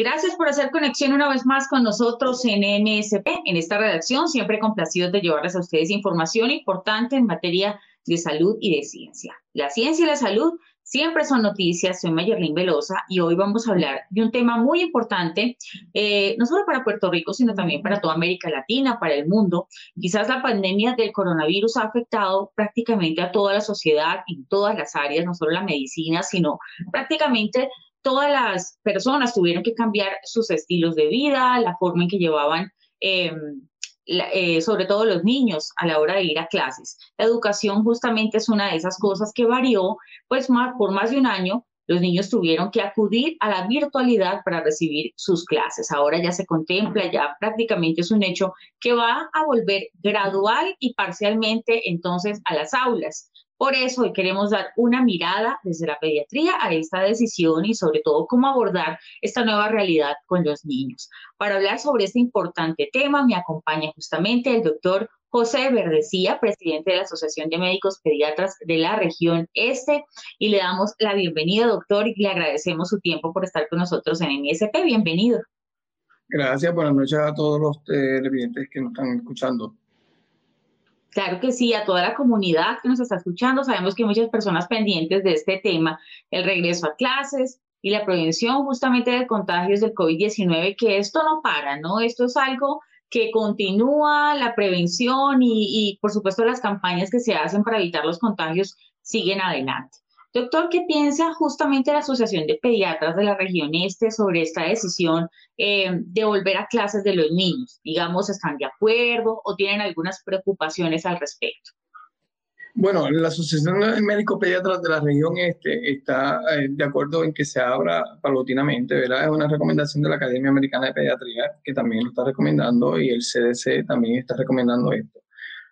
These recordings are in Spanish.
Gracias por hacer conexión una vez más con nosotros en MSP, en esta redacción, siempre complacidos de llevarles a ustedes información importante en materia de salud y de ciencia. La ciencia y la salud siempre son noticias. Soy Mayerlin Velosa y hoy vamos a hablar de un tema muy importante, eh, no solo para Puerto Rico, sino también para toda América Latina, para el mundo. Quizás la pandemia del coronavirus ha afectado prácticamente a toda la sociedad en todas las áreas, no solo la medicina, sino prácticamente todas las personas tuvieron que cambiar sus estilos de vida, la forma en que llevaban eh, eh, sobre todo los niños a la hora de ir a clases. La educación justamente es una de esas cosas que varió, pues más, por más de un año los niños tuvieron que acudir a la virtualidad para recibir sus clases. Ahora ya se contempla, ya prácticamente es un hecho que va a volver gradual y parcialmente entonces a las aulas. Por eso hoy queremos dar una mirada desde la pediatría a esta decisión y sobre todo cómo abordar esta nueva realidad con los niños. Para hablar sobre este importante tema me acompaña justamente el doctor José Verdecía, presidente de la Asociación de Médicos Pediatras de la región Este, y le damos la bienvenida, doctor, y le agradecemos su tiempo por estar con nosotros en MSP. Bienvenido. Gracias, buenas noches a todos los televidentes que nos están escuchando. Claro que sí, a toda la comunidad que nos está escuchando, sabemos que hay muchas personas pendientes de este tema, el regreso a clases y la prevención justamente de contagios del COVID-19, que esto no para, ¿no? Esto es algo que continúa, la prevención y, y por supuesto las campañas que se hacen para evitar los contagios siguen adelante. Doctor, ¿qué piensa justamente la Asociación de Pediatras de la región este sobre esta decisión eh, de volver a clases de los niños? Digamos, ¿están de acuerdo o tienen algunas preocupaciones al respecto? Bueno, la Asociación de Médicos Pediatras de la región este está eh, de acuerdo en que se abra paulatinamente, ¿verdad? Es una recomendación de la Academia Americana de Pediatría que también lo está recomendando y el CDC también está recomendando esto.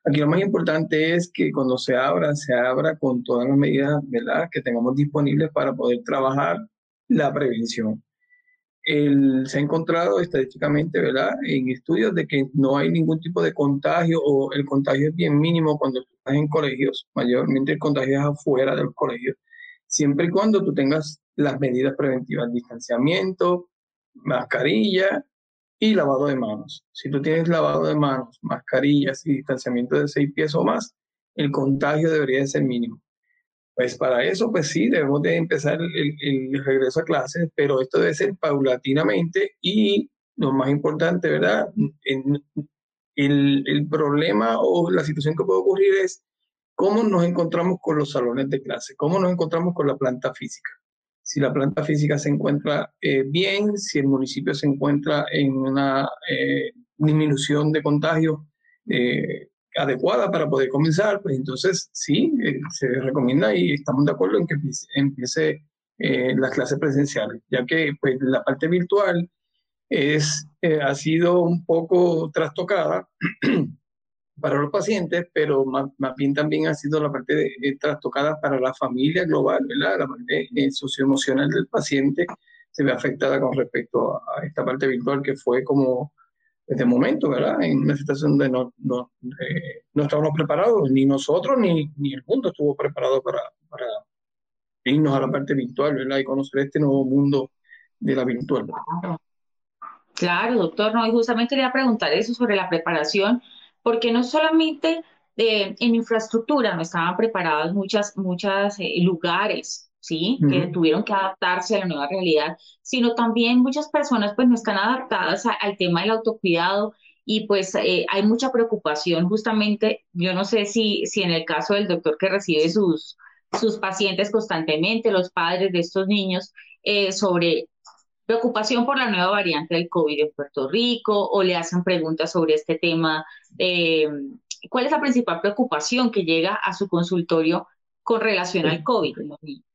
Aquí lo más importante es que cuando se abra, se abra con todas las medidas ¿verdad? que tengamos disponibles para poder trabajar la prevención. se ha encontrado estadísticamente ¿verdad? en estudios de que no hay ningún tipo de contagio o el contagio es bien mínimo cuando estás en colegios, mayormente el contagio es afuera de los colegios, siempre y cuando tú tengas las medidas preventivas, distanciamiento, mascarilla y lavado de manos. Si tú tienes lavado de manos, mascarillas y distanciamiento de seis pies o más, el contagio debería de ser mínimo. Pues para eso, pues sí, debemos de empezar el, regreso a clases, pero esto debe ser paulatinamente y lo más importante, ¿verdad? el, el problema o la situación que puede ocurrir es cómo nos encontramos con los salones de clase, cómo nos encontramos con la planta física si la planta física se encuentra eh, bien, si el municipio se encuentra en una eh, disminución de contagio eh, adecuada para poder comenzar, pues entonces sí, se recomienda y estamos de acuerdo en que empiece, las clases presenciales, ya que pues, la parte virtual es, ha sido un poco trastocada para los pacientes, pero más, bien también ha sido la parte de, eh, trastocada para la familia global, ¿verdad? La parte eh, socioemocional del paciente se ve afectada con respecto a, esta parte virtual que fue como, desde momento, ¿verdad? En una situación donde no, no, eh, no estábamos preparados, ni nosotros ni, ni el mundo estuvo preparado para, para irnos a la parte virtual, ¿verdad? Y conocer este nuevo mundo de la virtual. Claro, doctor, no, y justamente quería preguntar eso sobre la preparación porque no solamente eh, en infraestructura no estaban preparados muchas, muchas eh, lugares, ¿sí? Que tuvieron que adaptarse a la nueva realidad, sino también muchas personas pues no están adaptadas al tema del autocuidado y pues eh, hay mucha preocupación justamente, yo no sé si, si en el caso del doctor que recibe sus, sus pacientes constantemente, los padres de estos niños, sobre preocupación por la nueva variante del COVID en Puerto Rico o le hacen preguntas sobre este tema. Eh, ¿Cuál es la principal preocupación que llega a su consultorio con relación al COVID?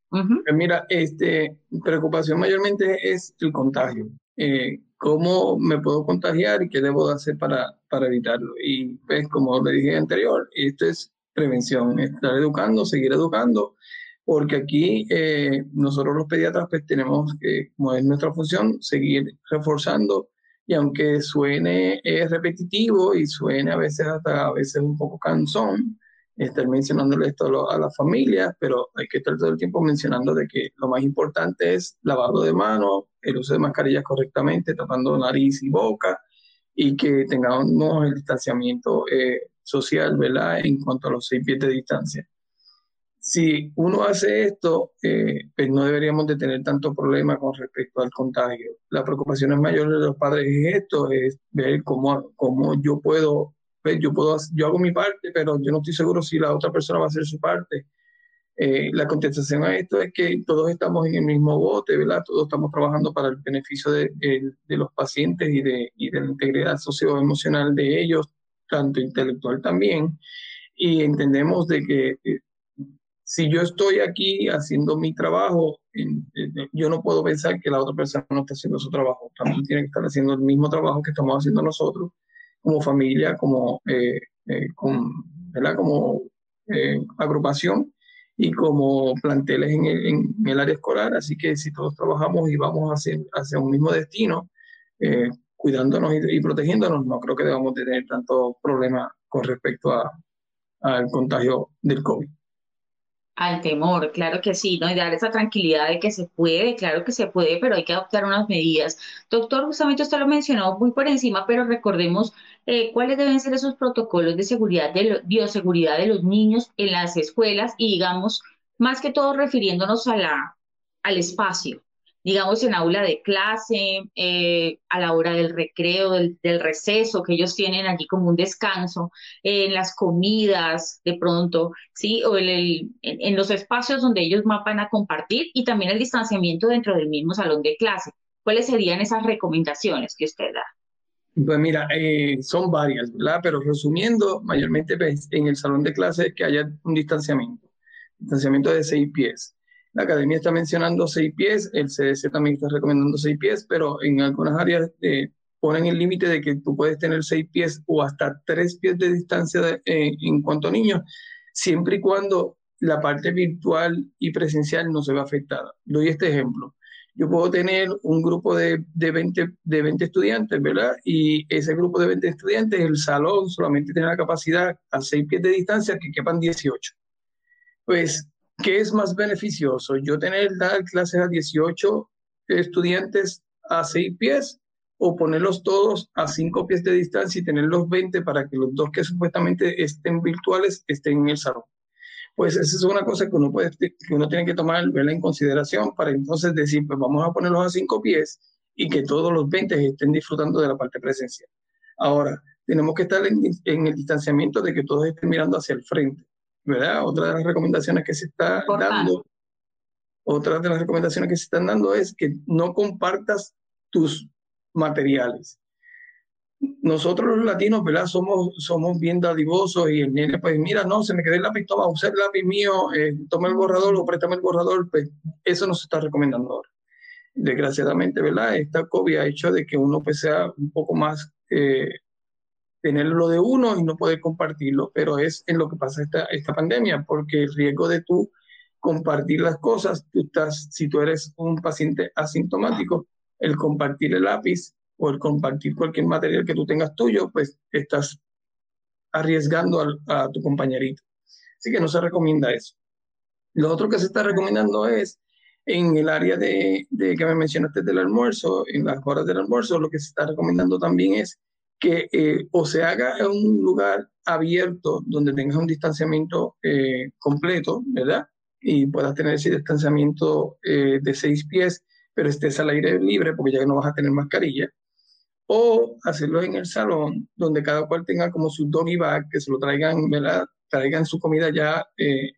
Pues mira, este, preocupación mayormente es el contagio. Eh, cómo me puedo contagiar y qué debo hacer para, para evitarlo. Y pues, como le dije anterior, esto es prevención, estar educando, seguir educando, porque aquí eh, nosotros los pediatras pues tenemos, que, como es nuestra función, seguir reforzando y aunque suene eh, repetitivo y suene a veces hasta a veces un poco cansón, estar mencionándole esto a, las familias, pero hay que estar todo el tiempo mencionando de que lo más importante es lavado de manos, el uso de mascarillas correctamente, tapando nariz y boca, y que tengamos el distanciamiento eh, social, ¿verdad? En cuanto a los seis pies de distancia. Si uno hace esto, eh, pues no deberíamos de tener tanto problema con respecto al contagio. La preocupación mayor de los padres es esto, es ver cómo, cómo yo puedo pues, yo, puedo, yo hago mi parte, pero yo no estoy seguro si la otra persona va a hacer su parte. Eh, la contestación a esto es que todos estamos en el mismo bote, ¿verdad? Todos estamos trabajando para el beneficio de, de, los pacientes y de, y de la integridad socioemocional de ellos, tanto intelectual también. Y entendemos de que eh, si yo estoy aquí haciendo mi trabajo, yo no puedo pensar que la otra persona no está haciendo su trabajo. También tiene que estar haciendo el mismo trabajo que estamos haciendo nosotros como familia, como, eh, eh, como eh, agrupación y como planteles en el, área escolar. Así que si todos trabajamos y vamos hacia, hacia un mismo destino, cuidándonos y, protegiéndonos, no creo que debamos tener tanto problema con respecto al contagio del COVID al temor, claro que sí, ¿no? Y dar esa tranquilidad de que se puede, claro que se puede, pero hay que adoptar unas medidas. Doctor, justamente usted lo mencionó muy por encima, pero recordemos eh, cuáles deben ser esos protocolos de seguridad, de bioseguridad de los niños en las escuelas y digamos, más que todo refiriéndonos a la, al espacio, digamos, en aula de clase, eh, a la hora del recreo, del, receso, que ellos tienen allí como un descanso, en las comidas, de pronto, ¿sí? O en, los espacios donde ellos van a compartir y también el distanciamiento dentro del mismo salón de clase. ¿Cuáles serían esas recomendaciones que usted da? Pues mira, eh, son varias, ¿verdad? Pero resumiendo, mayormente pues, en el salón de clase que haya un distanciamiento, distanciamiento de seis pies la academia está mencionando seis pies, el CDC también está recomendando seis pies, pero en algunas áreas eh, ponen el límite de que tú puedes tener seis pies o hasta tres pies de distancia eh, en cuanto a niños, siempre y cuando la parte virtual y presencial no se ve afectada. Doy este ejemplo. Yo puedo tener un grupo de, de, 20, de 20 estudiantes, ¿verdad? Y ese grupo de 20 estudiantes, el salón solamente tiene la capacidad a seis pies de distancia que quepan 18. Pues ¿Qué es más beneficioso? ¿Yo tener dar clases a 18 estudiantes a 6 pies o ponerlos todos a 5 pies de distancia y tener los 20 para que los dos que supuestamente estén virtuales estén en el salón? Pues esa es una cosa que uno, puede, que uno tiene que tomar en consideración para entonces decir, pues vamos a ponerlos a 5 pies y que todos los 20 estén disfrutando de la parte presencial. Ahora, tenemos que estar en, en el distanciamiento de que todos estén mirando hacia el frente ¿verdad? Otra de las recomendaciones que se está dando, otra de las recomendaciones que se están dando es que no compartas tus materiales. Nosotros los latinos, ¿verdad? Somos, somos bien dadivosos y el nene, pues mira, no, se me quedó el lápiz, toma, usa el lápiz mío, eh, toma el borrador o préstame el borrador, pues eso no se está recomendando ahora. Desgraciadamente, ¿verdad? Esta COVID ha hecho de que uno pues sea un poco más eh, tenerlo de uno y no poder compartirlo, pero es en lo que pasa esta, esta pandemia, porque el riesgo de tú compartir las cosas, tú estás, si tú eres un paciente asintomático, el compartir el lápiz o el compartir cualquier material que tú tengas tuyo, pues estás arriesgando a, tu compañerito. Así que no se recomienda eso. Lo otro que se está recomendando es en el área de, de, que me mencionaste del almuerzo, en las horas del almuerzo, lo que se está recomendando también es que eh, o se haga en un lugar abierto donde tengas un distanciamiento eh, completo, ¿verdad? Y puedas tener ese distanciamiento eh, de seis pies, pero estés al aire libre porque ya no vas a tener mascarilla. O hacerlo en el salón, donde cada cual tenga como su doggy bag, que se lo traigan, ¿verdad? traigan su comida ya eh,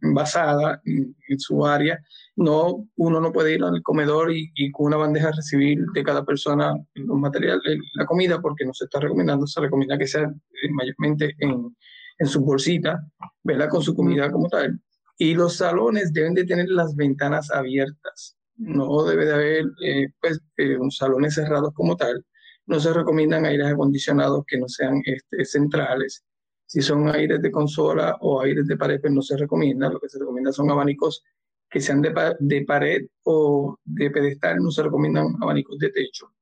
envasada en, su área. No, uno no puede ir al comedor y, con una bandeja recibir de cada persona los materiales, la comida, porque no se está recomendando, se recomienda que sea eh, mayormente en, en su bolsita, ¿verdad? Con su comida como tal. Y los salones deben de tener las ventanas abiertas, no debe de haber eh, pues, eh, salones cerrados como tal. No se recomiendan aires acondicionados que no sean este, centrales. Si son aires de consola o aires de pared, pues no se recomienda. Lo que se recomienda son abanicos que sean de, de pared o de pedestal, no se recomiendan abanicos de techo.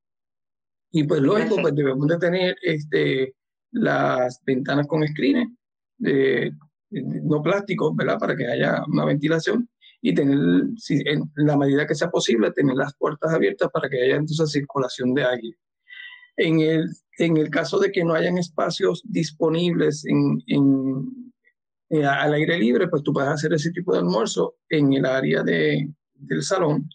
Y pues lógico, pues debemos de tener este, las ventanas con screenes, de, no plásticos, ¿verdad? Para que haya una ventilación y tener, si, en la medida que sea posible, tener las puertas abiertas para que haya entonces circulación de aire. En el, en el caso de que no hayan espacios disponibles en, en, eh, al aire libre, pues tú puedes hacer ese tipo de almuerzo en el área de, del salón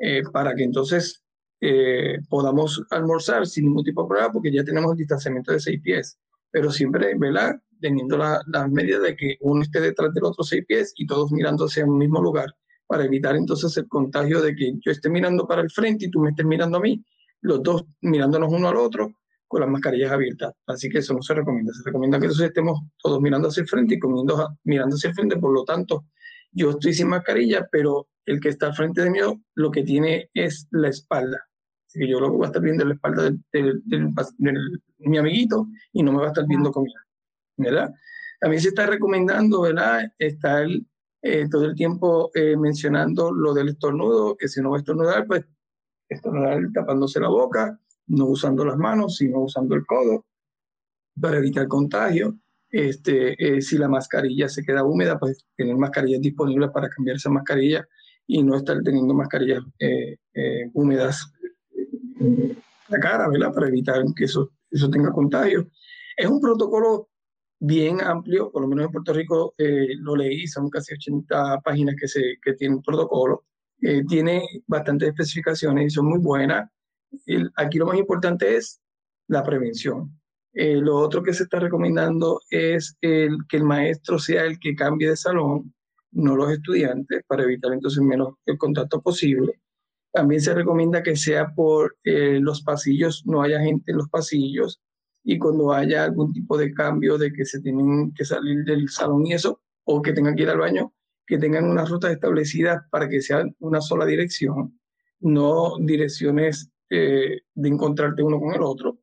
eh, para que entonces eh, podamos almorzar sin ningún tipo de problema porque ya tenemos el distanciamiento de seis pies. Pero siempre, ¿verdad? teniendo las la medidas de que uno esté detrás del otro seis pies y todos mirando hacia un mismo lugar, para evitar entonces el contagio de que yo esté mirando para el frente y tú me estés mirando a mí, los dos mirándonos uno al otro con las mascarillas abiertas. Así que eso no se recomienda. Se recomienda que entonces estemos todos mirando hacia el frente y comiendo, mirando hacia el frente. Por lo tanto, yo estoy sin mascarilla, pero el que está al frente de mí lo que tiene es la espalda. Así que yo lo voy a estar viendo la espalda de mi amiguito y no me va a estar viendo conmigo. ¿verdad? También se está recomendando, ¿verdad? Estar eh, todo el tiempo eh, mencionando lo del estornudo, que si no va a estornudar, pues estornudar tapándose la boca, no usando las manos, sino usando el codo para evitar contagio. Este, eh, si la mascarilla se queda húmeda, pues tener mascarillas disponibles para cambiar esa mascarilla y no estar teniendo mascarillas húmedas en la cara, ¿verdad? Para evitar que eso, eso tenga contagio. Es un protocolo bien amplio, por lo menos en Puerto Rico eh, lo leí, son casi 80 páginas que, se, que tiene un protocolo, eh, tiene bastantes especificaciones y son muy buenas. Aquí lo más importante es la prevención. Eh, lo otro que se está recomendando es el, que el maestro sea el que cambie de salón, no los estudiantes, para evitar entonces menos el contacto posible. También se recomienda que sea por los pasillos, no haya gente en los pasillos, y cuando haya algún tipo de cambio de que se tienen que salir del salón y eso, o que tengan que ir al baño, que tengan unas rutas establecidas para que sea una sola dirección, no direcciones eh, de encontrarte uno con el otro,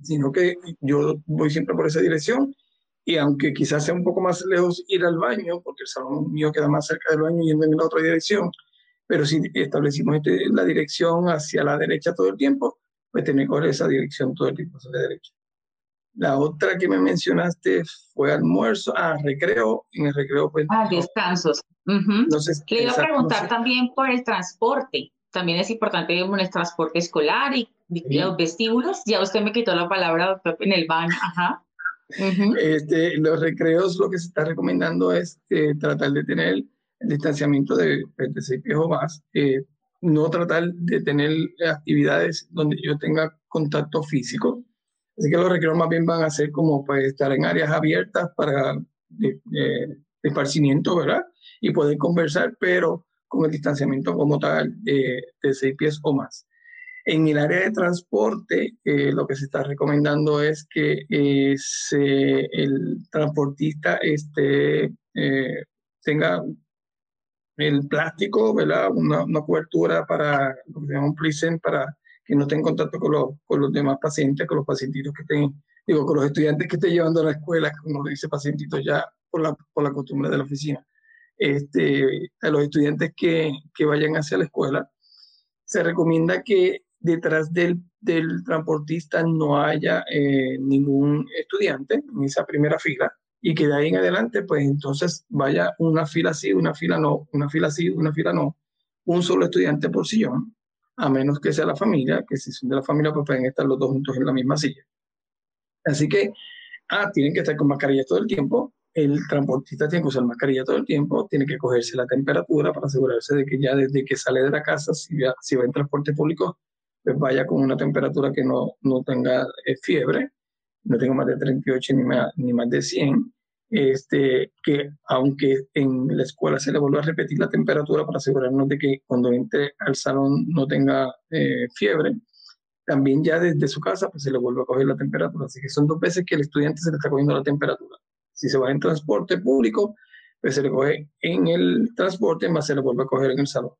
sino que yo voy siempre por esa dirección y aunque quizás sea un poco más lejos ir al baño, porque el salón mío queda más cerca del baño yendo en la otra dirección, pero si establecimos este, la dirección hacia la derecha todo el tiempo, pues tener que esa dirección todo el tiempo hacia la derecha. La otra que me mencionaste fue almuerzo, ah, recreo, en el recreo pues... Ah, descansos. Le iba a preguntar también por el transporte. También es importante el transporte escolar y los vestíbulos. Ya usted me quitó la palabra en el baño. Ajá. este, los recreos lo que se está recomendando es eh, tratar de tener el distanciamiento de, de seis pies o más. Eh, no tratar de tener actividades donde yo tenga contacto físico. Así que los recreos más bien van a ser como pues, estar en áreas abiertas para de, esparcimiento, ¿verdad? Y poder conversar, pero con el distanciamiento como tal de seis pies o más. En el área de transporte, eh, lo que se está recomendando es que eh, el transportista este, eh, tenga el plástico, ¿verdad? Una, una cobertura para, lo que se llama un present para que no esté en contacto con los, con los demás pacientes, con los pacientitos que estén, digo, con los estudiantes que estén llevando a la escuela, como dice pacientitos ya por la, por la costumbre de la oficina. Este, a los estudiantes que, que vayan hacia la escuela, se recomienda que detrás del, del transportista no haya eh, ningún estudiante en esa primera fila, y que de ahí en adelante, pues entonces vaya una fila sí, una fila no, una fila sí, una fila no, un solo estudiante por sillón, a menos que sea la familia, que si son de la familia, pues pueden estar los dos juntos en la misma silla. Así que, ah, tienen que estar con mascarilla todo el tiempo, el transportista tiene que usar mascarilla todo el tiempo, tiene que cogerse la temperatura para asegurarse de que ya desde que sale de la casa, si va, si va en transporte público, pues vaya con una temperatura que no, no tenga eh, fiebre no tengo más de 38 ni más, ni más de 100, este, que aunque en la escuela se le vuelva a repetir la temperatura para asegurarnos de que cuando entre al salón no tenga eh, fiebre, también ya desde su casa pues se le vuelve a coger la temperatura. Así que son dos veces que el estudiante se le está cogiendo la temperatura. Si se va en transporte público, pues se le coge en el transporte, más se le vuelve a coger en el salón.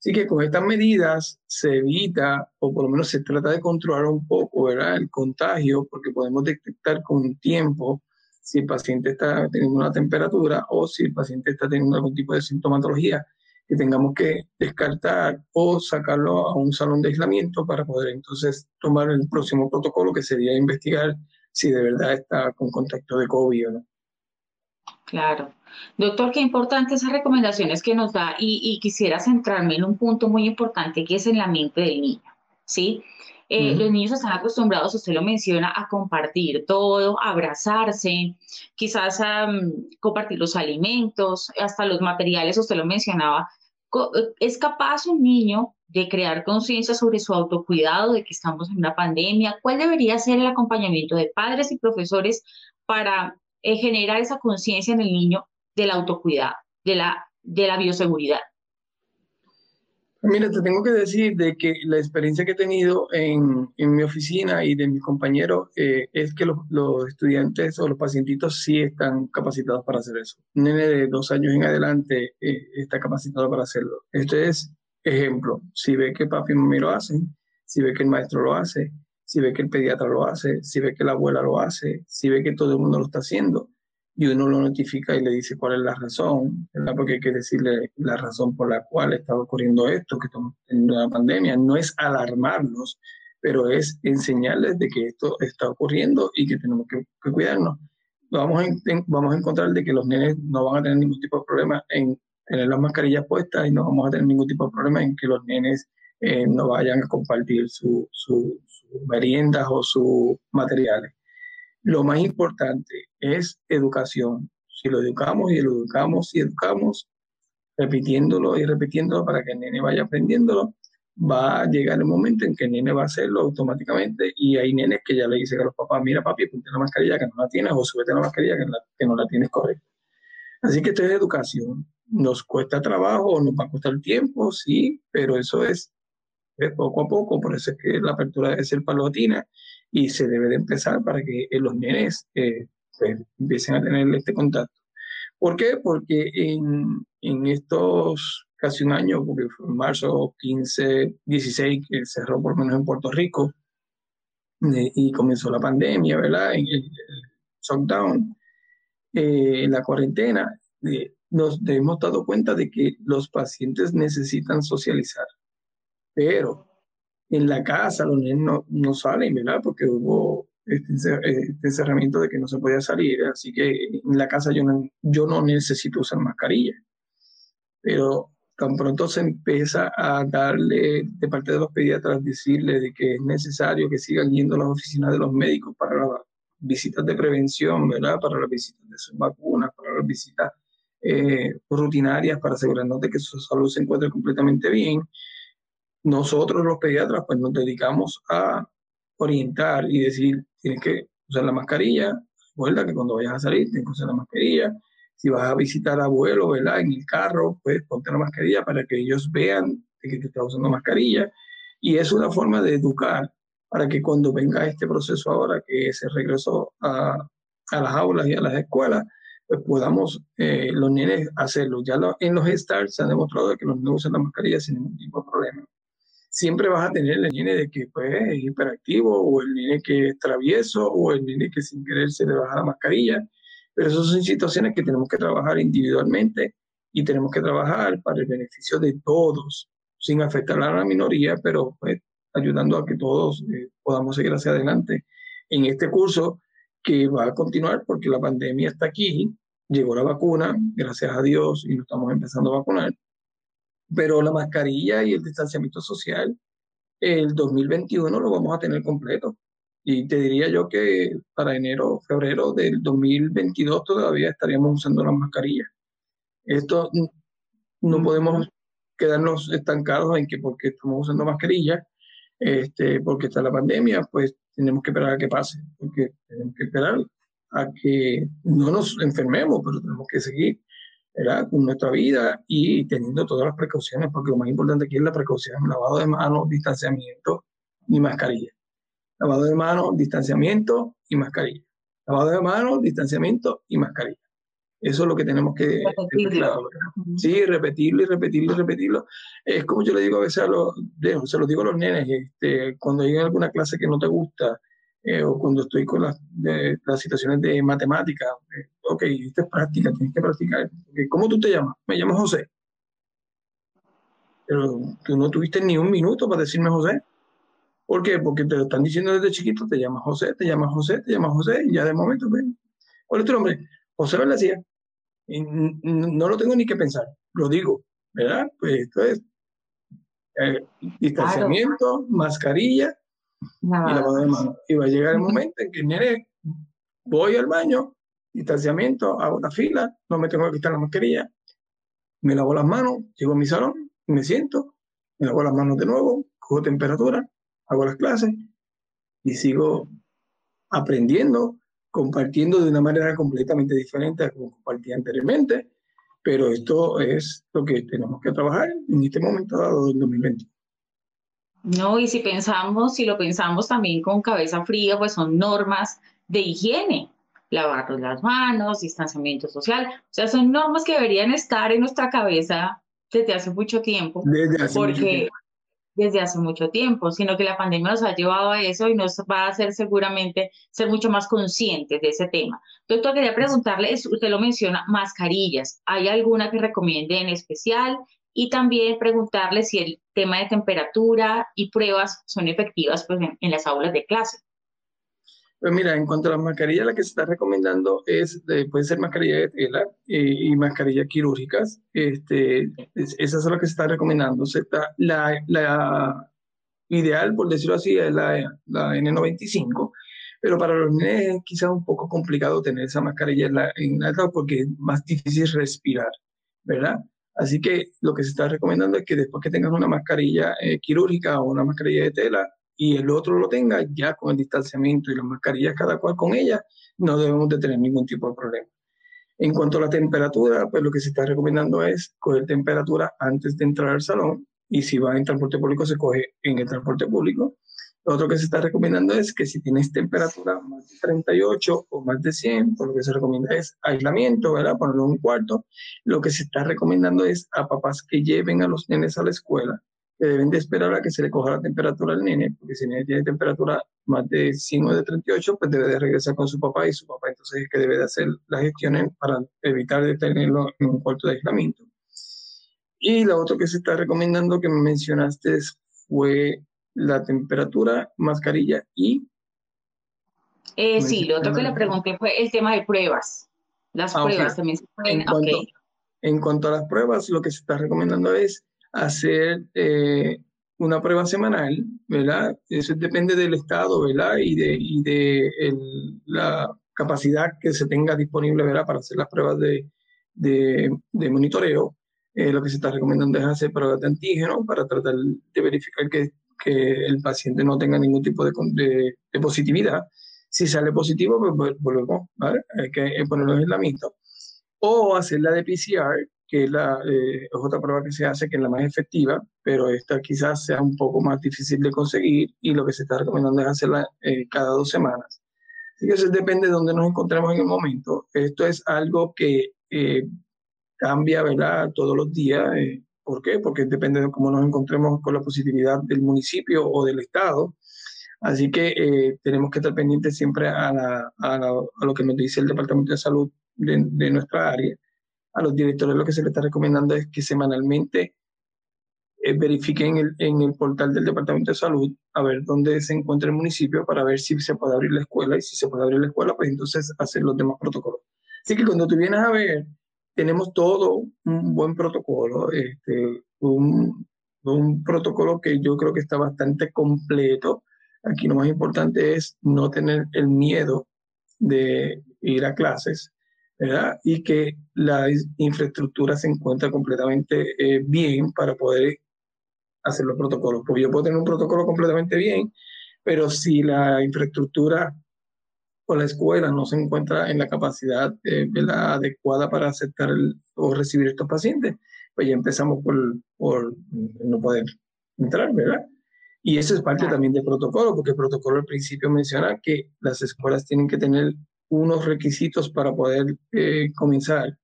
Así que con estas medidas se evita, o por lo menos se trata de controlar un poco ¿verdad? el contagio, porque podemos detectar con tiempo si el paciente está teniendo una temperatura o si el paciente está teniendo algún tipo de sintomatología que tengamos que descartar o sacarlo a un salón de aislamiento para poder entonces tomar el próximo protocolo que sería investigar si de verdad está con contacto de COVID o no. Claro. Doctor, qué importante esas recomendaciones que nos da y, quisiera centrarme en un punto muy importante que es en la mente del niño, ¿sí? Eh, los niños están acostumbrados, usted lo menciona, a compartir todo, a abrazarse, quizás a compartir los alimentos, hasta los materiales, usted lo mencionaba. ¿Es capaz un niño de crear conciencia sobre su autocuidado, de que estamos en una pandemia? ¿Cuál debería ser el acompañamiento de padres y profesores para eh, generar esa conciencia en el niño del autocuidado, de la, de la bioseguridad? Mira, te tengo que decir de que la experiencia que he tenido en, en mi oficina y de mis compañeros eh, es que los, los, estudiantes o los pacientitos sí están capacitados para hacer eso. Un nene de dos años en adelante eh, está capacitado para hacerlo. Este es ejemplo. Si ve que papi y mami lo hacen, si ve que el maestro lo hace, si ve que el pediatra lo hace, si ve que la abuela lo hace, si ve que todo el mundo lo está haciendo, y uno lo notifica y le dice cuál es la razón, ¿verdad? porque hay que decirle la razón por la cual está ocurriendo esto, que estamos teniendo la pandemia. No es alarmarlos, pero es enseñarles de que esto está ocurriendo y que tenemos que, cuidarnos. Vamos a, vamos a encontrar de que los nenes no van a tener ningún tipo de problema en tener las mascarillas puestas y no vamos a tener ningún tipo de problema en que los nenes eh, no vayan a compartir sus su, meriendas o sus materiales. Lo más importante es educación. Si lo educamos y lo educamos y educamos, repitiéndolo y repitiéndolo para que el nene vaya aprendiéndolo, va a llegar el momento en que el nene va a hacerlo automáticamente y hay nenes que ya le dicen a los papás, mira papi, ponte la mascarilla que no la tienes o súbete la mascarilla que, que no la tienes correcta. Así que esto es educación. Nos cuesta trabajo, nos va a costar tiempo, sí, pero eso es, es poco a poco, por eso es que la apertura debe ser palatina y se debe de empezar para que eh, los nenes eh, pues, empiecen a tener este contacto. ¿Por qué? Porque en, en estos casi un año, porque fue en marzo 15, 16 que cerró por menos en Puerto Rico eh, y comenzó la pandemia, ¿verdad? En el, lockdown, en la cuarentena, nos hemos dado cuenta de que los pacientes necesitan socializar, pero en la casa los niños no, salen, ¿verdad? Porque hubo este, este, encerramiento de que no se podía salir, así que en la casa yo no, yo no necesito usar mascarilla. Pero tan pronto se empieza a darle de parte de los pediatras, decirle de que es necesario que sigan yendo a las oficinas de los médicos para las visitas de prevención, ¿verdad? Para las visitas de sus vacunas, para las visitas eh, rutinarias, para asegurarnos de que su salud se encuentre completamente bien nosotros los pediatras pues nos dedicamos a orientar y decir, tienes que usar la mascarilla, recuerda que cuando vayas a salir tienes que usar la mascarilla, si vas a visitar a abuelo, ¿verdad? En el carro, pues ponte la mascarilla para que ellos vean que te estás usando mascarilla. Y es una forma de educar para que cuando venga este proceso ahora, que se regresó a, a las aulas y a las escuelas, pues podamos eh, los nenes hacerlo. Ya en los stars se ha demostrado que los niños usan la mascarilla sin ningún tipo de problema siempre vas a tener el nene de que pues, es hiperactivo, o el nene que es travieso, o el nene que sin querer se le baja la mascarilla. Pero esas son situaciones que tenemos que trabajar individualmente y tenemos que trabajar para el beneficio de todos, sin afectar a la minoría, pero pues, ayudando a que todos eh, podamos seguir hacia adelante en este curso que va a continuar porque la pandemia está aquí, llegó la vacuna, gracias a Dios, y nos estamos empezando a vacunar pero la mascarilla y el distanciamiento social, el 2021 lo vamos a tener completo. Y te diría yo que para enero, febrero del 2022 todavía estaríamos usando las mascarillas. Esto no podemos quedarnos estancados en que porque estamos usando mascarillas, este, porque está la pandemia, pues tenemos que esperar a que pase, porque tenemos que esperar a que no nos enfermemos, pero tenemos que seguir con nuestra vida y teniendo todas las precauciones, porque lo más importante aquí es la precaución, lavado de manos, distanciamiento y mascarilla. Lavado de manos, distanciamiento y mascarilla. Lavado de manos, distanciamiento y mascarilla. Eso es lo que tenemos que... Repetirlo. Sí, repetirlo y repetirlo y repetirlo. Es como yo le digo a veces a los, se lo digo a los nenes, este, cuando llegan a alguna clase que no te gusta, eh, o cuando estoy con las, las situaciones de matemática, eh, ok, esta es práctica, tienes que practicar. ¿Cómo tú te llamas? Me llamo José. Pero tú no tuviste ni un minuto para decirme José. ¿Por qué? Porque te lo están diciendo desde chiquito, te llamas José, te llamas José, te llamas José, y ya de momento, ven. Pues, ¿cuál es tu nombre? José Velacía. No lo tengo ni que pensar, lo digo, ¿verdad? Pues esto es eh, distanciamiento, mascarilla y lavado de manos. Y va a llegar el momento en que, nene, voy al baño, distanciamiento, hago la fila, no me tengo que quitar la mascarilla, me lavo las manos, llego a mi salón, me siento, me lavo las manos de nuevo, cojo temperatura, hago las clases y sigo aprendiendo, compartiendo de una manera completamente diferente a como compartía anteriormente, pero esto es lo que tenemos que trabajar en este momento dado del 2020. No, y si pensamos, si lo pensamos también con cabeza fría, pues son normas de higiene, lavarnos las manos, distanciamiento social, o sea, son normas que deberían estar en nuestra cabeza desde hace mucho tiempo, desde hace porque mucho tiempo. desde hace mucho tiempo, sino que la pandemia nos ha llevado a eso y nos va a hacer seguramente ser mucho más conscientes de ese tema. Doctor, quería preguntarle, usted lo menciona, mascarillas, ¿hay alguna que recomiende en especial? Y también preguntarle si el tema de temperatura y pruebas son efectivas pues, en las aulas de clase. Pues mira, en cuanto a las mascarillas, la que se está recomendando es, puede ser mascarilla de tela eh, y mascarillas quirúrgicas. Este, esas son las que se está recomendando. Se está, la, la ideal, por decirlo así, es la, la N95, pero para los niños es quizás un poco complicado tener esa mascarilla en la, en porque es más difícil respirar, ¿verdad? Así que lo que se está recomendando es que después que tengas una mascarilla eh, quirúrgica o una mascarilla de tela, y el otro lo tenga, ya con el distanciamiento y las mascarillas cada cual con ella, no debemos de tener ningún tipo de problema. En cuanto a la temperatura, pues lo que se está recomendando es coger temperatura antes de entrar al salón y si va en transporte público se coge en el transporte público. Lo otro que se está recomendando es que si tienes temperatura más de 38 o más de 100, pues lo que se recomienda es aislamiento, ¿verdad? Ponerlo en un cuarto. Lo que se está recomendando es a papás que lleven a los nenes a la escuela que deben de esperar a que se le coja la temperatura al nene, porque si el nene tiene temperatura más de 100 o de 38, pues debe de regresar con su papá y su papá entonces es que debe de hacer las gestiones para evitar de tenerlo en un cuarto de aislamiento. Y lo otro que se está recomendando que me mencionaste fue la temperatura, mascarilla y... Eh, sí, lo otro que le pregunté fue el tema de pruebas. Las ah, pruebas también se pueden... en cuanto a las pruebas, lo que se está recomendando es hacer eh, una prueba semanal, ¿verdad? Eso depende del estado, ¿verdad? Y de, y de la capacidad que se tenga disponible, ¿verdad? Para hacer las pruebas de, de, monitoreo. Eh, lo que se está recomendando es hacer pruebas de antígeno para tratar de verificar que, que el paciente no tenga ningún tipo de, de, positividad. Si sale positivo, pues volvemos, ¿vale? Hay que ponerlo en aislamiento. O hacer la de PCR, que es, la, eh, otra prueba que se hace, que es la más efectiva, pero esta quizás sea un poco más difícil de conseguir y lo que se está recomendando es hacerla eh, cada dos semanas. Así que eso depende de dónde nos encontremos en el momento. Esto es algo que eh, cambia, ¿verdad?, todos los días. ¿Por qué? Porque depende de cómo nos encontremos con la positividad del municipio o del estado. Así que tenemos que estar pendientes siempre a, a, lo que nos dice el Departamento de Salud de, de nuestra área a los directores lo que se les está recomendando es que semanalmente eh, verifiquen el, en el portal del Departamento de Salud a ver dónde se encuentra el municipio para ver si se puede abrir la escuela y si se puede abrir la escuela, pues entonces hacer los demás protocolos. Así que cuando tú vienes a ver, tenemos todo un buen protocolo, este, un, un protocolo que yo creo que está bastante completo. Aquí lo más importante es no tener el miedo de ir a clases, y que la infraestructura se encuentra completamente eh, bien para poder hacer los protocolos. Porque yo puedo tener un protocolo completamente bien, pero si la infraestructura o la escuela no se encuentra en la capacidad eh, adecuada para aceptar o recibir estos pacientes, pues ya empezamos por, por no poder entrar, ¿verdad? Y eso es parte también del protocolo, porque el protocolo al principio menciona que las escuelas tienen que tener unos requisitos para poder eh, comenzar.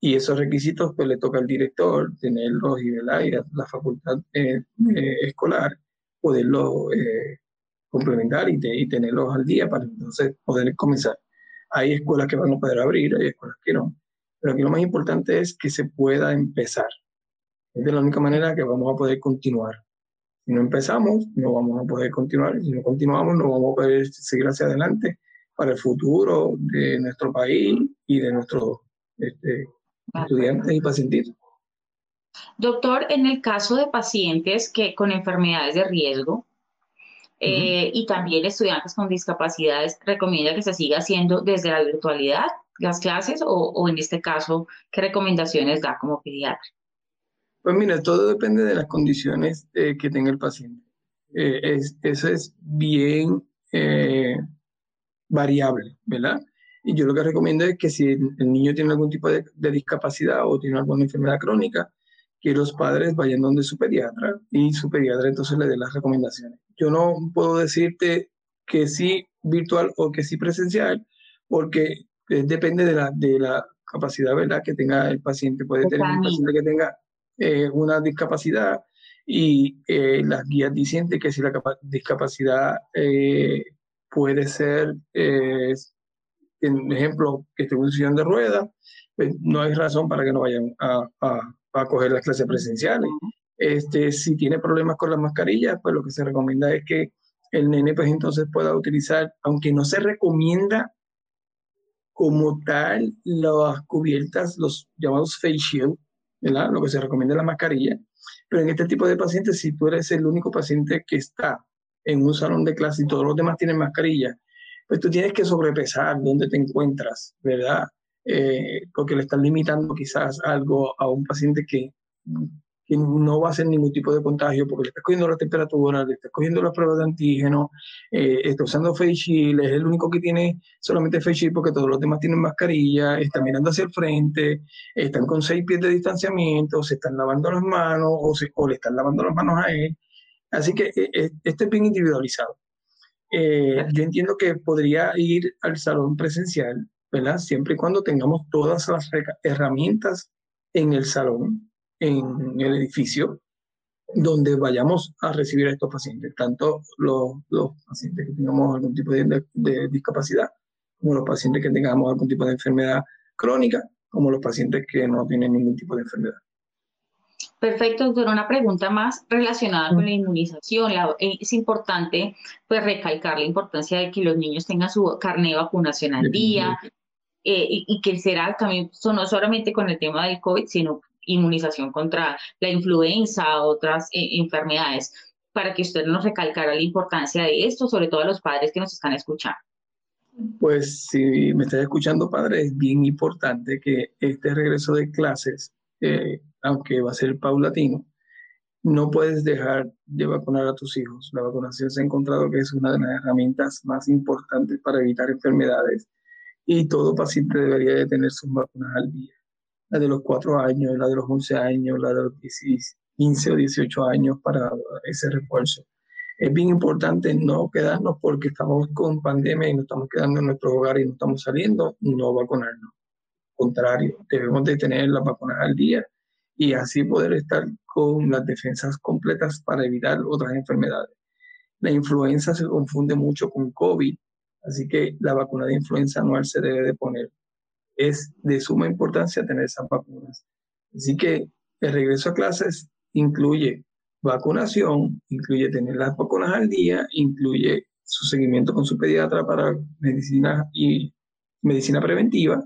Y esos requisitos pues le toca al director tenerlos y, y la facultad eh, escolar poderlos complementar y, y, tenerlos al día para entonces poder comenzar. Hay escuelas que van a poder abrir, hay escuelas que no. Pero aquí lo más importante es que se pueda empezar. Es de la única manera que vamos a poder continuar. Si no empezamos, no vamos a poder continuar. Si no continuamos, no vamos a poder seguir hacia adelante para el futuro de nuestro país y de nuestros este, estudiantes y pacientes. Doctor, en el caso de pacientes que con enfermedades de riesgo eh, y también estudiantes con discapacidades, ¿recomienda que se siga haciendo desde la virtualidad las clases o, en este caso, qué recomendaciones da como pediatra? Pues mira, todo depende de las condiciones eh, que tenga el paciente. Eh, es, eso es bien eh, variable, ¿verdad? Y yo lo que recomiendo es que si el niño tiene algún tipo de, discapacidad o tiene alguna enfermedad crónica, que los padres vayan donde su pediatra y su pediatra entonces le dé las recomendaciones. Yo no puedo decirte que sí virtual o que sí presencial, porque depende de la, de la capacidad ¿verdad? que tenga el paciente. Puede tener un paciente que tenga eh, una discapacidad y eh, las guías dicen que si la discapacidad eh, puede ser, en ejemplo, que esté en de ruedas, pues no hay razón para que no vayan a, a, a coger las clases presenciales. Este, si tiene problemas con las mascarillas, pues lo que se recomienda es que el nene pues entonces pueda utilizar, aunque no se recomienda como tal las cubiertas, los llamados face shield, lo que se recomienda la mascarilla. Pero en este tipo de pacientes, si tú eres el único paciente que está en un salón de clase y todos los demás tienen mascarilla, pues tú tienes que sobrepesar dónde te encuentras, ¿verdad? Eh, porque le estás limitando quizás algo a un paciente que no va a hacer ningún tipo de contagio porque le está cogiendo la temperatura, le está cogiendo las pruebas de antígeno, eh, está usando face shield, es el único que tiene solamente face shield porque todos los demás tienen mascarilla, está mirando hacia el frente, están con seis pies de distanciamiento, se están lavando las manos o, se, o le están lavando las manos a él. Así que eh, eh, este es bien individualizado. yo entiendo que podría ir al salón presencial, ¿verdad? Siempre y cuando tengamos todas las herramientas en el salón en el edificio donde vayamos a recibir a estos pacientes, tanto los, los pacientes que tengamos algún tipo de, de, discapacidad, como los pacientes que tengamos algún tipo de enfermedad crónica, como los pacientes que no tienen ningún tipo de enfermedad. Perfecto, doctor. Una pregunta más relacionada con la inmunización. Eh, es importante pues, recalcar la importancia de que los niños tengan su carnet de vacunación al día eh, y, y, que será también, no solamente con el tema del COVID, sino inmunización contra la influenza, otras eh, enfermedades, para que usted nos recalcara la importancia de esto, sobre todo a los padres que nos están escuchando. Pues si me estás escuchando, padre, es bien importante que este regreso de clases, eh, aunque va a ser paulatino, no puedes dejar de vacunar a tus hijos. La vacunación se ha encontrado que es una de las herramientas más importantes para evitar enfermedades y todo paciente debería de tener sus vacunas al día la de los 4 años, la de los 11 años, la de los 15 o 18 años para ese refuerzo. Es bien importante no quedarnos porque estamos con pandemia y no estamos quedando en nuestros hogares y no estamos saliendo, no vacunarnos. Contrario, debemos de tener las vacunas al día y así poder estar con las defensas completas para evitar otras enfermedades. La influenza se confunde mucho con COVID, así que la vacuna de influenza anual se debe de poner es de suma importancia tener esas vacunas. Así que el regreso a clases incluye vacunación, incluye tener las vacunas al día, incluye su seguimiento con su pediatra para medicina y medicina preventiva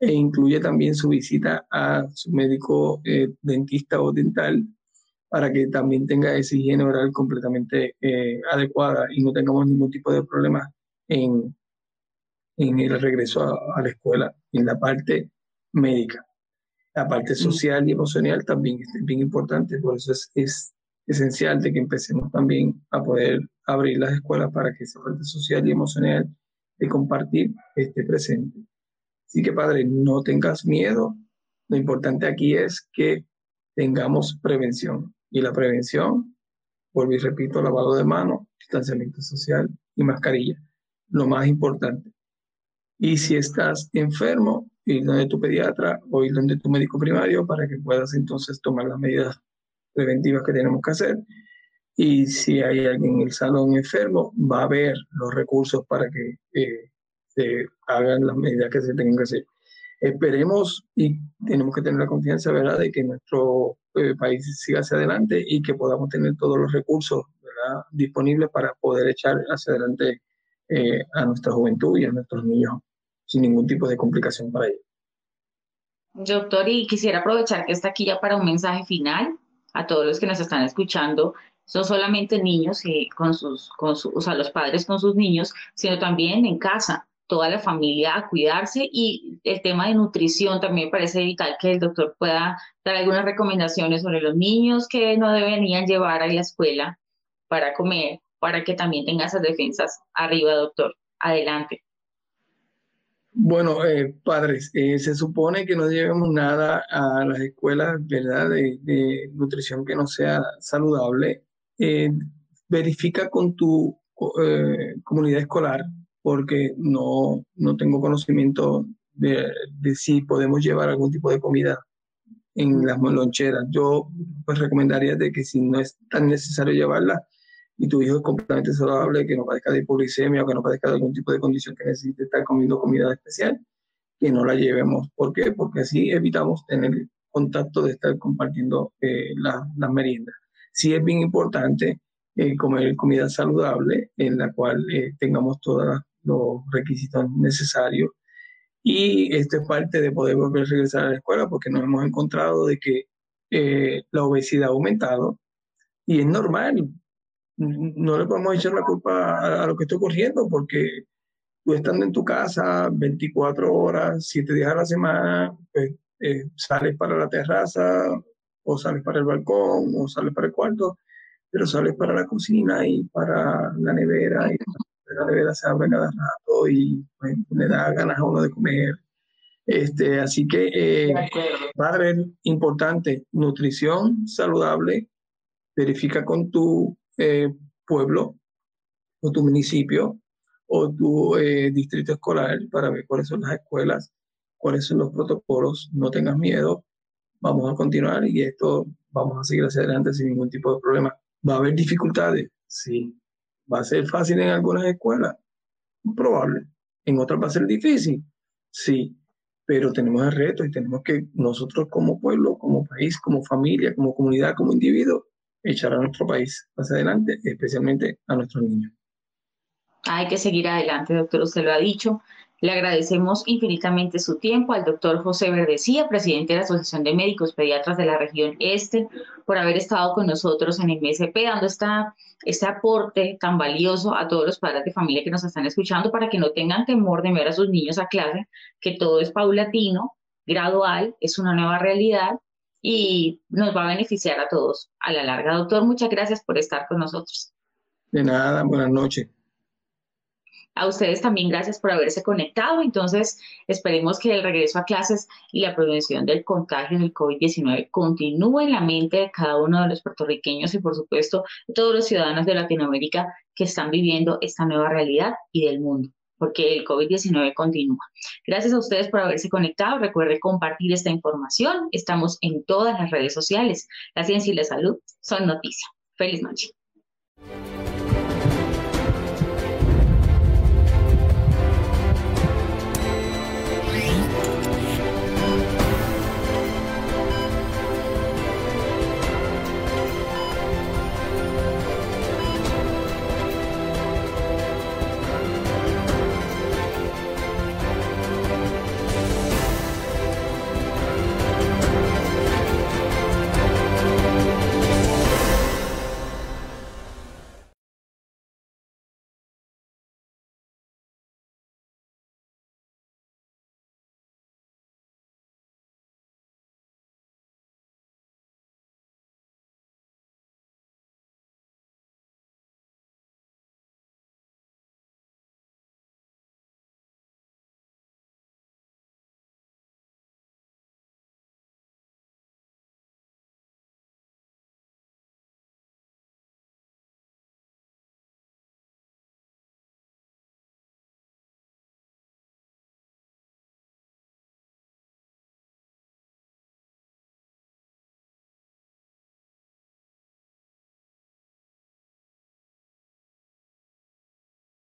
e incluye también su visita a su médico eh, dentista o dental para que también tenga esa higiene oral completamente eh, adecuada y no tengamos ningún tipo de problema en, en el regreso a, la escuela, en la parte médica. La parte social y emocional también es bien importante, por eso es, es esencial de que empecemos también a poder abrir las escuelas para que esa parte social y emocional de compartir esté presente. Así que, padre, no tengas miedo. Lo importante aquí es que tengamos prevención. Y la prevención, vuelvo y repito, lavado de manos, distanciamiento social y mascarilla. Lo más importante. Y si estás enfermo, ir donde tu pediatra o ir donde tu médico primario para que puedas entonces tomar las medidas preventivas que tenemos que hacer. Y si hay alguien en el salón enfermo, va a haber los recursos para que eh, se hagan las medidas que se tengan que hacer. Esperemos y tenemos que tener la confianza, ¿verdad?, de que nuestro eh, país siga hacia adelante y que podamos tener todos los recursos ¿verdad? disponibles para poder echar hacia adelante eh, a nuestra juventud y a nuestros niños sin ningún tipo de complicación para ellos. Doctor, y quisiera aprovechar que está aquí ya para un mensaje final a todos los que nos están escuchando. Son solamente niños y con sus, con sus, o sea, los padres con sus niños, sino también en casa toda la familia a cuidarse y el tema de nutrición también parece vital que el doctor pueda dar algunas recomendaciones sobre los niños que no deberían llevar a la escuela para comer, para que también tenga esas defensas arriba, doctor. Adelante. Bueno, eh, padres, eh, se supone que no llevemos nada a las escuelas, ¿verdad? De, nutrición que no sea saludable. Eh, verifica con tu comunidad escolar porque no, no tengo conocimiento de, si podemos llevar algún tipo de comida en las loncheras. Yo pues recomendaría de que si no es tan necesario llevarla y tu hijo es completamente saludable, que no padezca de hipoglicemia o que no padezca de algún tipo de condición que necesite estar comiendo comida especial, que no la llevemos. ¿Por qué? Porque así evitamos tener contacto de estar compartiendo eh, las meriendas. Sí es bien importante eh, comer comida saludable en la cual eh, tengamos todas los requisitos necesarios. Y esto es parte de poder volver a regresar a la escuela porque nos hemos encontrado de que eh, la obesidad ha aumentado y es normal. No le podemos echar la culpa a, lo que está ocurriendo porque tú estando en tu casa 24 horas, 7 días a la semana, pues, eh, sales para la terraza o sales para el balcón o sales para el cuarto, pero sales para la cocina y para la nevera y la nevera se abre cada rato y pues, le da ganas a uno de comer. Este, así que, eh, padre, importante, nutrición saludable, verifica con tu eh, pueblo o tu municipio o tu eh, distrito escolar para ver cuáles son las escuelas, cuáles son los protocolos, no tengas miedo, vamos a continuar y esto vamos a seguir hacia adelante sin ningún tipo de problema. ¿Va a haber dificultades? Sí, ¿Va a ser fácil en algunas escuelas? Probable. ¿En otras va a ser difícil? Sí. Pero tenemos el reto y tenemos que nosotros como pueblo, como país, como familia, como comunidad, como individuo, echar a nuestro país hacia adelante, especialmente a nuestros niños. Hay que seguir adelante, doctor, usted lo ha dicho. Le agradecemos infinitamente su tiempo al doctor José Verdecía, presidente de la Asociación de Médicos Pediatras de la región Este, por haber estado con nosotros en el MSP, dando esta, este aporte tan valioso a todos los padres de familia que nos están escuchando para que no tengan temor de ver a sus niños a clase, que todo es paulatino, gradual, es una nueva realidad y nos va a beneficiar a todos a la larga. Doctor, muchas gracias por estar con nosotros. De nada, buenas noches. A ustedes también gracias por haberse conectado. Entonces, esperemos que el regreso a clases y la prevención del contagio del COVID-19 continúe en la mente de cada uno de los puertorriqueños y, por supuesto, de todos los ciudadanos de Latinoamérica que están viviendo esta nueva realidad y del mundo porque el COVID-19 continúa. Gracias a ustedes por haberse conectado. Recuerde compartir esta información. Estamos en todas las redes sociales. La ciencia y la salud son noticia. Feliz noche.